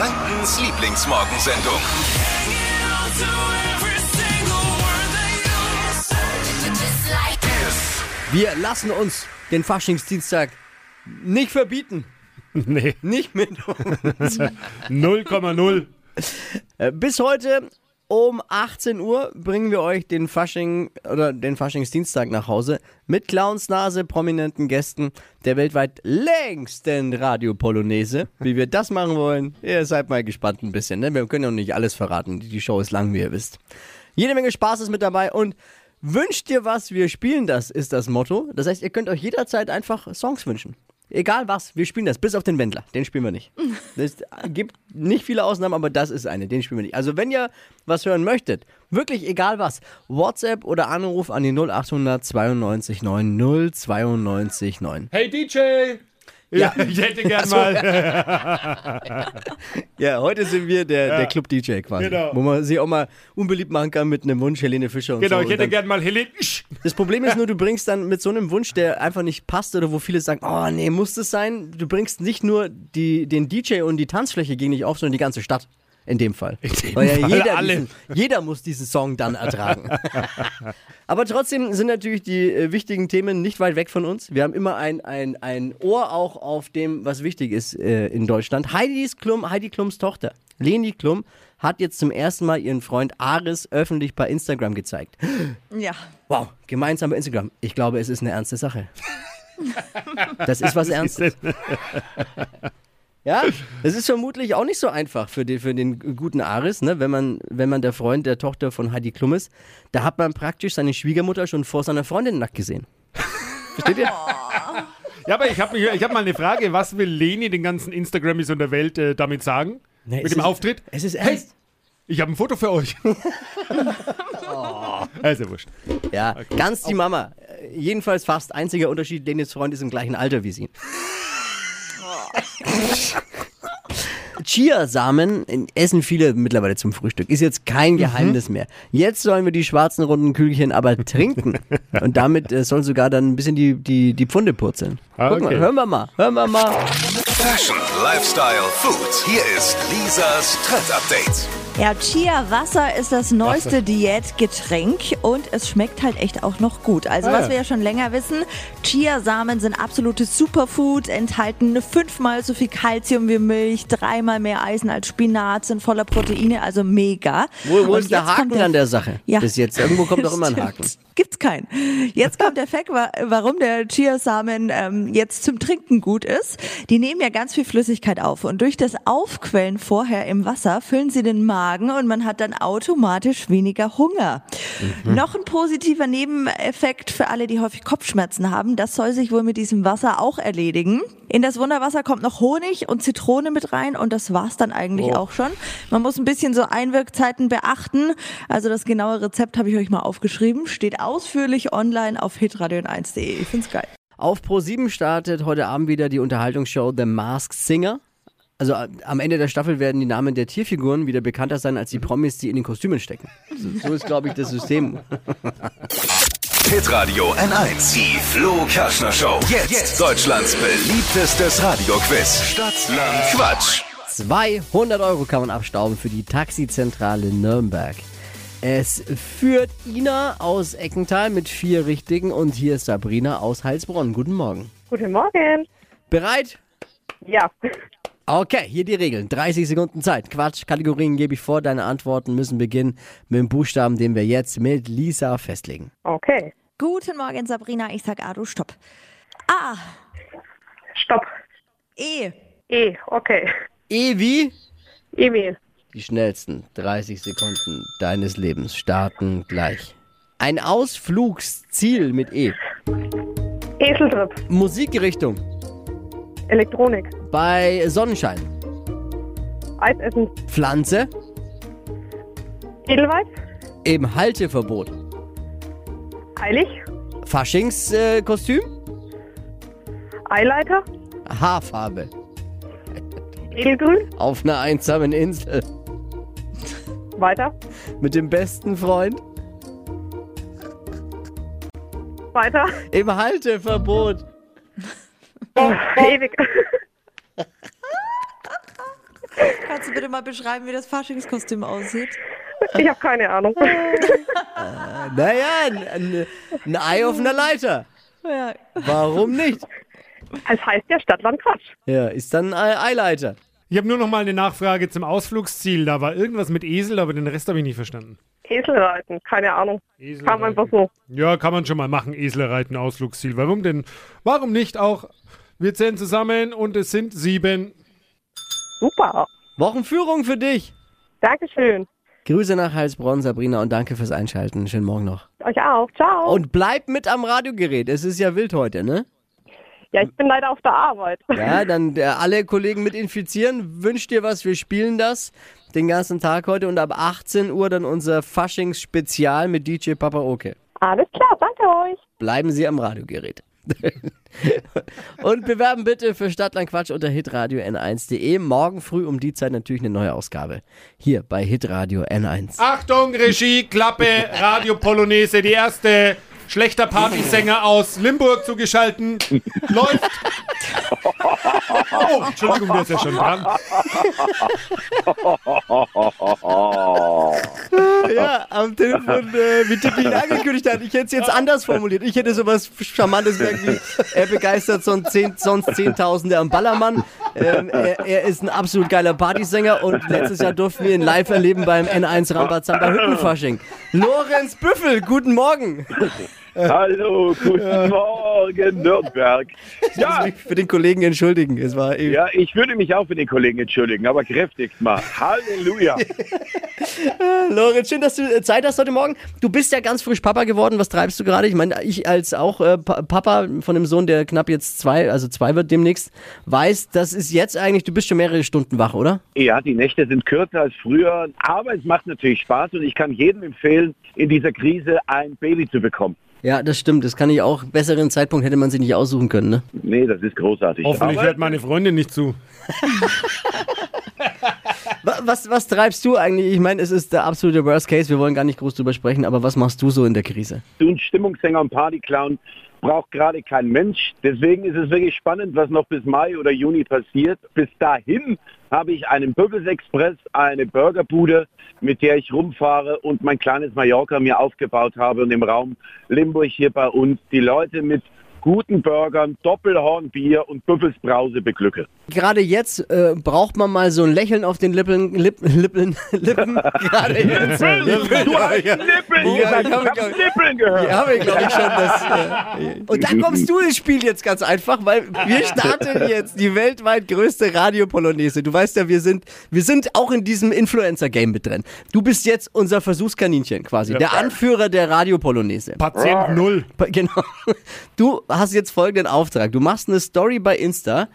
Frankens Lieblingsmorgensendung. Wir lassen uns den Faschingsdienstag nicht verbieten. Nee, Nicht mit uns. 0,0. Äh, Bis heute um 18 Uhr bringen wir euch den Fasching oder den Faschingsdienstag nach Hause mit Clownsnase, prominenten Gästen der weltweit längsten Radiopolonaise. Wie wir das machen wollen, ihr seid mal gespannt ein bisschen. Ne? Wir können ja nicht alles verraten. Die Show ist lang, wie ihr wisst. Jede Menge Spaß ist mit dabei und wünscht dir was, wir spielen das, ist das Motto. Das heißt, ihr könnt euch jederzeit einfach Songs wünschen. Egal was, wir spielen das, bis auf den Wendler. Den spielen wir nicht. Es gibt nicht viele Ausnahmen, aber das ist eine, den spielen wir nicht. Also wenn ihr was hören möchtet, wirklich egal was, WhatsApp oder Anruf an die 0800 92 9 092 9. Hey DJ! Ja, ich hätte gern mal. Ja, heute sind wir der, der Club-DJ quasi. Genau. Wo man sich auch mal unbeliebt machen kann mit einem Wunsch, Helene Fischer und Genau, so. ich Und hätte gern mal Helene. Das Problem ist nur, du bringst dann mit so einem Wunsch, der einfach nicht passt oder wo viele sagen, oh nee, muss das sein? Du bringst nicht nur die, den DJ und die Tanzfläche gegen dich auf, sondern die ganze Stadt. In dem Fall. In dem Weil ja Fall jeder, alle. Diesen, jeder muss diesen Song dann ertragen. Aber trotzdem sind natürlich die äh, wichtigen Themen nicht weit weg von uns. Wir haben immer ein, ein, ein Ohr auch auf dem, was wichtig ist äh, in Deutschland. Heidis Klum, Heidi Klums Tochter, Leni Klum, hat jetzt zum ersten Mal ihren Freund Aris öffentlich bei Instagram gezeigt. Ja. Wow, gemeinsam bei Instagram. Ich glaube, es ist eine ernste Sache. Das ist was Ernstes. Ja, das ist vermutlich auch nicht so einfach für den, für den guten Aris, ne? wenn, man, wenn man der Freund der Tochter von Heidi Klum ist. Da hat man praktisch seine Schwiegermutter schon vor seiner Freundin nackt gesehen. Versteht ihr? Ja, aber ich habe hab mal eine Frage. Was will Leni den ganzen Instagrammies und der Welt äh, damit sagen? Nee, Mit es dem ist- Auftritt? Es ist Hey, ernst. ich habe ein Foto für euch. Also wurscht. Ja, ganz die Mama. Jedenfalls fast einziger Unterschied, Lenis Freund ist im gleichen Alter wie sie. Chiasamen essen viele mittlerweile zum Frühstück. Ist jetzt kein Geheimnis mehr. Jetzt sollen wir die schwarzen runden Kügelchen aber trinken. Und damit äh, sollen sogar dann ein bisschen die, die, die Pfunde purzeln. Ah, Guck mal, okay. hören wir mal, hören wir mal. Fashion, Lifestyle, Food. Hier ist Lisas Trend Update. Ja, Chia-Wasser ist das neueste Diätgetränk und es schmeckt halt echt auch noch gut. Also Ah, was ja. wir ja schon länger wissen, Chiasamen sind absolutes Superfood, enthalten fünfmal so viel Kalzium wie Milch, dreimal mehr Eisen als Spinat, sind voller Proteine, also mega. Wo, wo ist der Haken an der Sache? Ja. Bis jetzt. Irgendwo kommt doch immer ein. Haken. Gibt's keinen. Jetzt kommt der Fakt, wa- warum der Chiasamen ähm, jetzt zum Trinken gut ist. Die nehmen ja ganz viel Flüssigkeit auf und durch das Aufquellen vorher im Wasser füllen sie den Magen und man hat dann automatisch weniger Hunger. Noch ein positiver Nebeneffekt für alle, die häufig Kopfschmerzen haben. Das soll sich wohl mit diesem Wasser auch erledigen. In das Wunderwasser kommt noch Honig und Zitrone mit rein und das war's dann eigentlich Oh. auch schon. Man muss ein bisschen so Einwirkzeiten beachten. Also das genaue Rezept habe ich euch mal aufgeschrieben. Steht ausführlich online auf hitradio1.de. Ich find's geil. Auf Pro7 startet heute Abend wieder die Unterhaltungsshow The Masked Singer. Also äh, am Ende der Staffel werden die Namen der Tierfiguren wieder bekannter sein als die Promis, die in den Kostümen stecken. So, ist, glaube ich, das System. Hitradio N1. Die Flo Kerschner Show. Jetzt, Deutschlands beliebtestes Radioquiz. Stadt, Land, Quatsch. 200 Euro kann man abstauben für die Taxizentrale Nürnberg. Es führt Ina aus Eckental mit vier Richtigen und hier ist Sabrina aus Heilsbronn. Guten Morgen. Guten Morgen. Bereit? Ja, Okay, hier die Regeln. 30 Sekunden Zeit. Quatsch, Kategorien gebe ich vor. Deine Antworten müssen beginnen mit dem Buchstaben, den wir jetzt mit Lisa festlegen. okay. Guten Morgen, Sabrina. Ich sag A, du stopp. A, Stopp. E, E, okay. E wie? Emil. Die schnellsten 30 Sekunden deines Lebens starten gleich. Ein Ausflugsziel mit E. Eseltrip. Musikrichtung. Elektronik. Bei Sonnenschein. Eisessen. Pflanze. Edelweiß. Im Halteverbot. Heilig. Faschingskostüm. Äh, Kostüm? Eileiter. Haarfarbe. Edelgrün. Auf einer einsamen Insel. Weiter. Mit dem besten Freund. Weiter. Im Halteverbot. Oh, ewig. kannst du mal beschreiben, wie das Faschingskostüm aussieht? Ich habe keine Ahnung. Naja, ein, ein, ein Ei auf einer Leiter. Ja. Warum nicht? Es heißt ja Stadtland Quatsch. Ja, ist dann ein Eileiter. Ich habe nur noch mal eine Nachfrage zum Ausflugsziel. Da war irgendwas mit Esel, aber den Rest habe ich nicht verstanden. Eselreiten, keine Ahnung. Esel Kam einfach so. Ja, kann man schon mal machen. Esel reiten, Ausflugsziel. Warum denn? Warum nicht auch? Wir zählen zusammen und es sind sieben. Super. Wochenführung für dich. Dankeschön. Grüße nach Heilsbronn, Sabrina, und danke fürs Einschalten. Schönen Morgen noch. Euch auch. Ciao. Und bleib mit am Radiogerät. Es ist ja wild heute, ne? Ja, ich bin leider auf der Arbeit. Ja, dann äh, alle Kollegen mit infizieren. Wünsch dir was, wir spielen das den ganzen Tag heute und ab 18 Uhr dann unser Faschings-Spezial mit DJ Papa Oke. Alles klar, danke euch. Bleiben Sie am Radiogerät. und bewerben bitte für Stadtland Quatsch unter hitradio n1.de. Morgen früh um die Zeit natürlich eine neue Ausgabe. Hier bei Hitradio N1. Achtung, Regie, Klappe, Radio Polonaise, die erste schlechter Partysänger aus Limburg zugeschalten. Läuft. Oh, Entschuldigung, der ist ja schon dran. Ja, am Telefon, äh, Tippi ihn angekündigt hat. Ich hätte es jetzt anders formuliert. Ich hätte sowas Charmantes gesagt wie, er begeistert sonst, zehn, sonst Zehntausende am Ballermann. Ähm, er, er ist ein absolut geiler Partysänger und letztes Jahr durften wir ihn live erleben beim N1 Rambazamba Hüttenfasching. Lorenz Büffel, guten Morgen. Hallo, guten Morgen, Nürnberg. Ich muss Ja, mich für den Kollegen entschuldigen. Es war eh- ja, ich würde mich auch für den Kollegen entschuldigen, aber kräftigst mal. Halleluja. Lorenz, schön, dass du äh, Zeit hast heute Morgen. Du bist ja ganz frisch Papa geworden. Was treibst du gerade? Ich meine, ich als auch äh, Pa- Papa von einem Sohn, der knapp jetzt zwei, also zwei wird demnächst, weiß, das ist jetzt eigentlich, du bist schon mehrere Stunden wach, oder? Ja, die Nächte sind kürzer als früher, aber es macht natürlich Spaß und ich kann jedem empfehlen, in dieser Krise ein Baby zu bekommen. Ja, das stimmt. Das kann ich auch. Besseren Zeitpunkt hätte man sich nicht aussuchen können, ne? Nee, das ist großartig. Hoffentlich aber, hört meine Freundin nicht zu. Wa- Was, was treibst du eigentlich? Ich meine, es ist der absolute Worst Case. Wir wollen gar nicht groß drüber sprechen, aber was machst du so in der Krise? so ein Stimmungssänger und Partyclown braucht gerade kein Mensch. Deswegen ist es wirklich spannend, was noch bis Mai oder Juni passiert. Bis dahin habe ich einen Bubbles Express, eine Burgerbude, mit der ich rumfahre und mein kleines Mallorca mir aufgebaut habe und im Raum Limburg hier bei uns die Leute mit guten Burgern, Doppelhornbier und Büffelsbrause beglücke. Gerade jetzt äh, braucht man mal so ein Lächeln auf den Lippen, Lippen, Lippen, Lippen. Gerade jetzt. Du hast Ja, gesagt, ich ich habe, glaub- Nippeln gehört. Ja, habe ich glaube ich schon. Das, äh, und da kommst du ins Spiel jetzt ganz einfach, weil wir starten jetzt die weltweit größte Radiopolonaise. Du weißt ja, wir sind, wir sind auch in diesem Influencer-Game mit drin. Du bist jetzt unser Versuchskaninchen quasi, der Anführer der Radiopolonaise. Patient Null. Genau. Du hast jetzt folgenden Auftrag. Du machst eine Story bei Insta.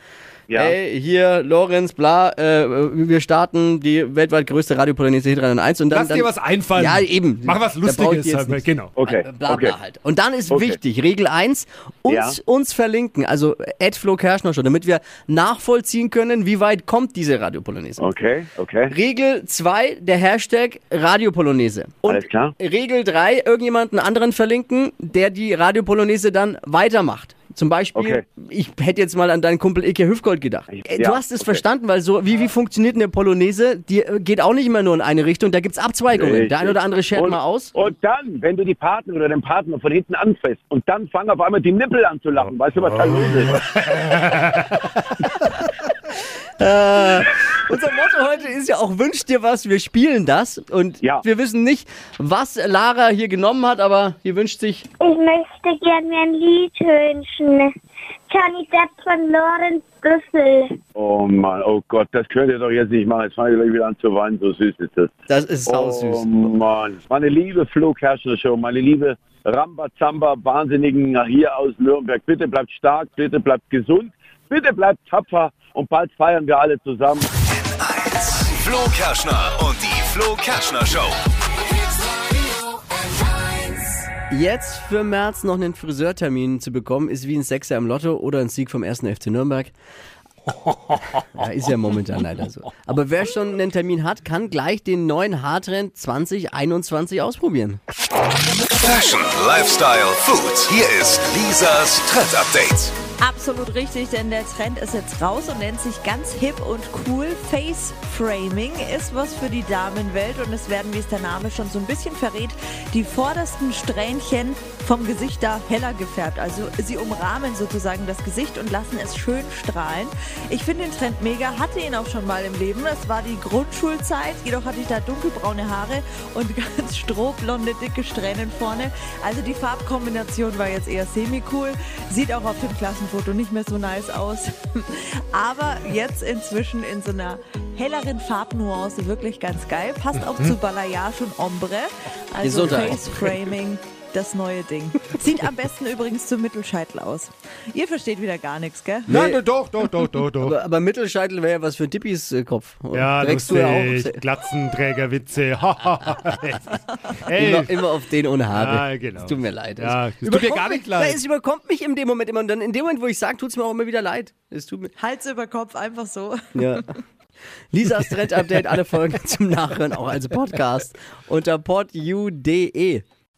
Ja. Ey, hier, Lorenz, bla, äh, wir starten die weltweit größte Radiopolonaise Hit 301 und dann. Lass dann, dir was einfallen. Ja, eben. Mach was Lustiges. jetzt Halt. nicht. Genau. Okay, Äh, Bla, okay. bla halt. Und dann ist Okay. wichtig, Regel 1, uns, Ja. uns verlinken, also Ed Flo Kerschner schon, damit wir nachvollziehen können, wie weit kommt diese Radiopolonaise. Okay, okay. Regel 2, der Hashtag Radiopolonaise. Und Alles klar. Regel 3, irgendjemanden anderen verlinken, der die Radiopolonaise dann weitermacht. Zum Beispiel, Okay. ich hätte jetzt mal an deinen Kumpel Ike Hüfgold gedacht. Äh, ja, du hast es okay. verstanden, weil so, wie, wie funktioniert eine Polonaise? Die äh, geht auch nicht immer nur in eine Richtung, da gibt's Abzweigungen. Der eine oder andere schert und, mal aus. Und dann, wenn du die Partner oder den Partner von hinten anfasst und dann fangen auf einmal die Nippel an zu lachen. Weißt du, was da los ist? Unser Motto heute ist ja auch, wünsch dir was, wir spielen das. Und Ja. wir wissen nicht, was Lara hier genommen hat, aber die wünscht sich Ich möchte gern mir ein Lied wünschen. Johnny Depp von Lorenz Büffel. Oh Mann, oh Gott, das könnt ihr doch jetzt nicht machen. Jetzt fange ich gleich wieder an zu weinen, so süß ist das. Das ist Oh sausüß. Mann. Meine liebe Flo Kerschner Show, meine liebe Rambazamba Wahnsinnigen hier aus Nürnberg. Bitte bleibt stark, bitte bleibt gesund, bitte bleibt tapfer und bald feiern wir alle zusammen. Flo Kerschner und die Flo Kerschner Show. Jetzt für März noch einen Friseurtermin zu bekommen, ist wie ein Sechser im Lotto oder ein Sieg vom 1. FC Nürnberg. Ja, ist ja momentan leider so. Aber wer schon einen Termin hat, kann gleich den neuen Haartrend 2021 ausprobieren. Fashion, Lifestyle, Food. Hier ist Lisas Trend Update. Absolut richtig, denn der Trend ist jetzt raus und nennt sich ganz hip und cool. Face Framing ist was für die Damenwelt und es werden, wie es der Name schon so ein bisschen verrät, die vordersten Strähnchen vom Gesicht da heller gefärbt. Also sie umrahmen sozusagen das Gesicht und lassen es schön strahlen. Ich finde den Trend mega, hatte ihn auch schon mal im Leben. Es war die Grundschulzeit, jedoch hatte ich da dunkelbraune Haare und ganz strohblonde, dicke Strähnen vorne. Also die Farbkombination war jetzt eher semi-cool. Sieht auch auf dem Klassenfoto nicht mehr so nice aus. Aber jetzt inzwischen in so einer helleren Farbnuance wirklich ganz geil. Passt auch zu Balayage und Ombre. Also Gesundheit. Face Framing. Das neue Ding. Sieht am besten übrigens zum Mittelscheitel aus. Ihr versteht wieder gar nichts, gell? Nein, nein, doch, doch, doch, doch, doch. Aber, aber Mittelscheitel wäre ja was für Dippis äh, Kopf. Ja, Trägst du ja lustig. auch. Glatzenträgerwitze. Ey. Immer, immer auf den ohne Haare. Ja, genau. Es tut mir leid. Ja, Es tut mir überkommt gar nicht mich- leid. Nein, Es überkommt mich in dem Moment immer. Und dann in dem Moment, wo ich sage, tut es mir auch immer wieder leid. Es tut mir. Hals über Kopf, einfach so. Ja. Lisas Trend Update, alle Folgen zum Nachhören auch als Podcast unter podu.de.